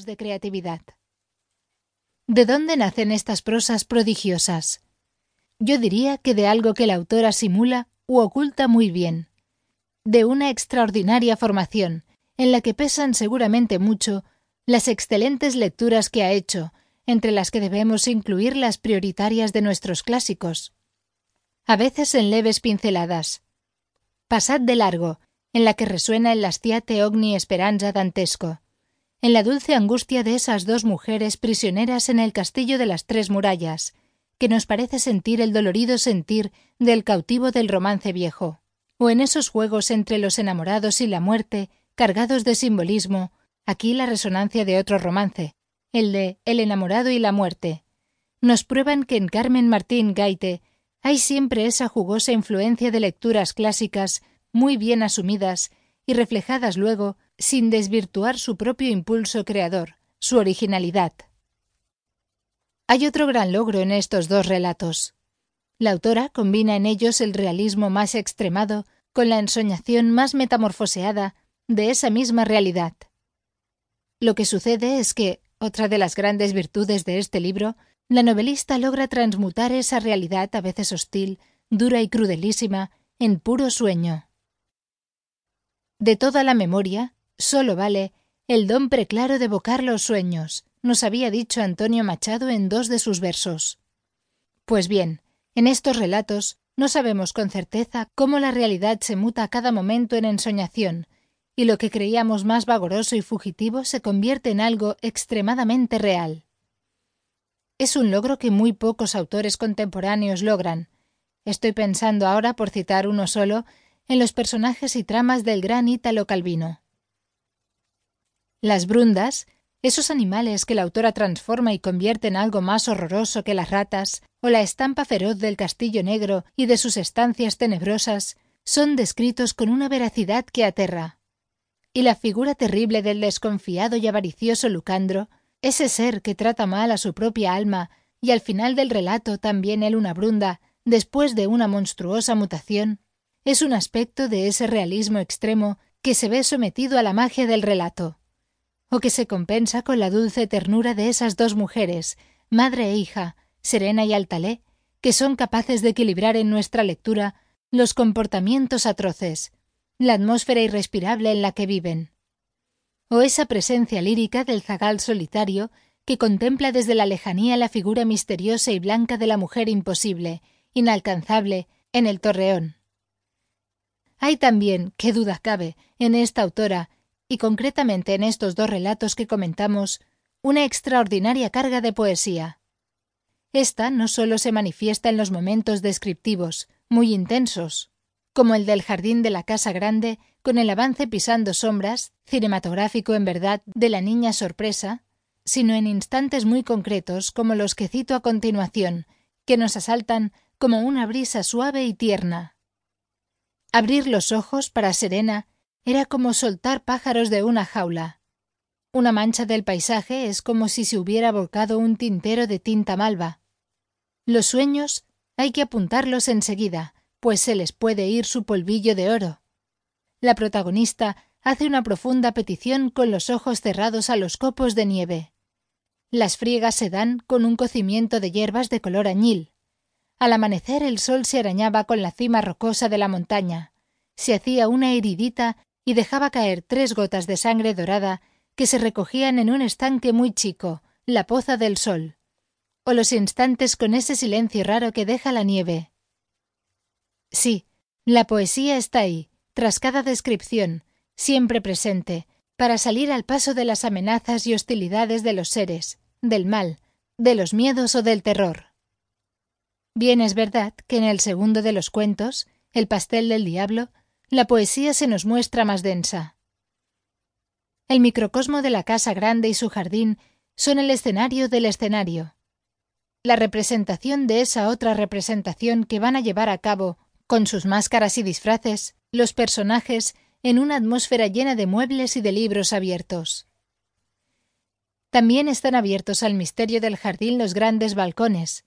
de creatividad. ¿De dónde nacen estas prosas prodigiosas? Yo diría que de algo que la autora simula u oculta muy bien, de una extraordinaria formación, en la que pesan seguramente mucho las excelentes lecturas que ha hecho, entre las que debemos incluir las prioritarias de nuestros clásicos. A veces en leves pinceladas. Pasad de largo, en la que resuena el lastiate ogni esperanza dantesco, en la dulce angustia de esas dos mujeres prisioneras en el castillo de las tres murallas, que nos parece sentir el dolorido sentir del cautivo del romance viejo, o en esos juegos entre los enamorados y la muerte, cargados de simbolismo, aquí la resonancia de otro romance, el de El enamorado y la muerte, nos prueban que en Carmen Martín Gaite hay siempre esa jugosa influencia de lecturas clásicas muy bien asumidas y reflejadas luego sin desvirtuar su propio impulso creador, su originalidad. Hay otro gran logro en estos dos relatos. La autora combina en ellos el realismo más extremado con la ensoñación más metamorfoseada de esa misma realidad. Lo que sucede es que, otra de las grandes virtudes de este libro, la novelista logra transmutar esa realidad a veces hostil, dura y crudelísima, en puro sueño. De toda la memoria, solo vale el don preclaro de evocar los sueños, nos había dicho Antonio Machado en dos de sus versos. Pues bien, en estos relatos no sabemos con certeza cómo la realidad se muta a cada momento en ensoñación, y lo que creíamos más vagoroso y fugitivo se convierte en algo extremadamente real. Es un logro que muy pocos autores contemporáneos logran. Estoy pensando ahora, por citar uno solo, en los personajes y tramas del gran Ítalo Calvino. Las brundas esos animales que la autora transforma y convierte en algo más horroroso que las ratas, o la estampa feroz del castillo negro y de sus estancias tenebrosas, son descritos con una veracidad que aterra. Y la figura terrible del desconfiado y avaricioso Lucandro, ese ser que trata mal a su propia alma y al final del relato también él una brunda, después de una monstruosa mutación, es un aspecto de ese realismo extremo que se ve sometido a la magia del relato o que se compensa con la dulce ternura de esas dos mujeres, madre e hija, Serena y Altalé, que son capaces de equilibrar en nuestra lectura los comportamientos atroces, la atmósfera irrespirable en la que viven. O esa presencia lírica del zagal solitario que contempla desde la lejanía la figura misteriosa y blanca de la mujer imposible, inalcanzable, en el torreón. Hay también, qué duda cabe, en esta autora y concretamente en estos dos relatos que comentamos, una extraordinaria carga de poesía. Esta no solo se manifiesta en los momentos descriptivos, muy intensos, como el del jardín de la casa grande, con el avance pisando sombras, cinematográfico en verdad, de la niña sorpresa, sino en instantes muy concretos como los que cito a continuación, que nos asaltan como una brisa suave y tierna. Abrir los ojos para Serena era como soltar pájaros de una jaula. Una mancha del paisaje es como si se hubiera volcado un tintero de tinta malva. Los sueños hay que apuntarlos enseguida, pues se les puede ir su polvillo de oro. La protagonista hace una profunda petición con los ojos cerrados a los copos de nieve. Las friegas se dan con un cocimiento de hierbas de color añil. Al amanecer el sol se arañaba con la cima rocosa de la montaña. Se hacía una heridita y dejaba caer tres gotas de sangre dorada que se recogían en un estanque muy chico, la poza del sol, o los instantes con ese silencio raro que deja la nieve. Sí, la poesía está ahí, tras cada descripción, siempre presente, para salir al paso de las amenazas y hostilidades de los seres, del mal, de los miedos o del terror. Bien es verdad que en el segundo de los cuentos, El pastel del diablo, la poesía se nos muestra más densa. El microcosmo de la casa grande y su jardín son el escenario del escenario. La representación de esa otra representación que van a llevar a cabo, con sus máscaras y disfraces, los personajes en una atmósfera llena de muebles y de libros abiertos. También están abiertos al misterio del jardín los grandes balcones.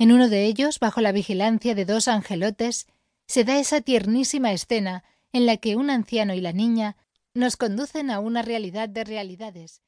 En uno de ellos, bajo la vigilancia de dos angelotes, se da esa tiernísima escena en la que un anciano y la niña nos conducen a una realidad de realidades